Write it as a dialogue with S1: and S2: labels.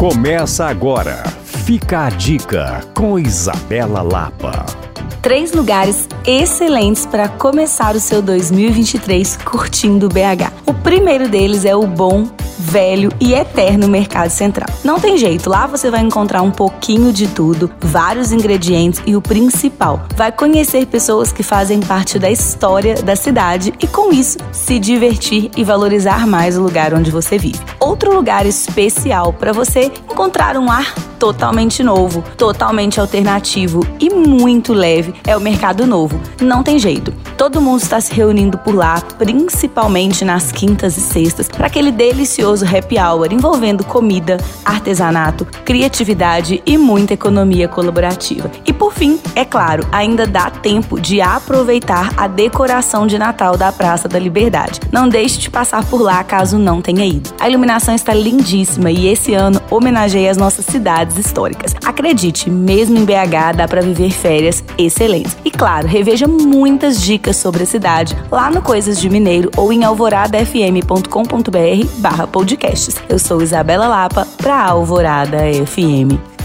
S1: Começa agora. Fica a dica com Isabela Lapa.
S2: Três lugares excelentes para começar o seu 2023 curtindo BH. O primeiro deles é o Bom velho e eterno mercado central. Não tem jeito, lá você vai encontrar um pouquinho de tudo, vários ingredientes e o principal, vai conhecer pessoas que fazem parte da história da cidade e com isso se divertir e valorizar mais o lugar onde você vive. Outro lugar especial para você encontrar um ar totalmente novo, totalmente alternativo e muito leve é o Mercado Novo. Não tem jeito. Todo mundo está se reunindo por lá, principalmente nas quintas e sextas, para aquele delicioso happy hour envolvendo comida, artesanato, criatividade e muita economia colaborativa. E por fim, é claro, ainda dá tempo de aproveitar a decoração de Natal da Praça da Liberdade. Não deixe de passar por lá caso não tenha ido. A iluminação está lindíssima e esse ano homenageia as nossas cidades históricas. Acredite, mesmo em BH dá para viver férias excelentes. E claro, reveja muitas dicas sobre a cidade lá no Coisas de Mineiro ou em alvoradafm.com.br/podcasts. Eu sou Isabela Lapa para Alvorada FM.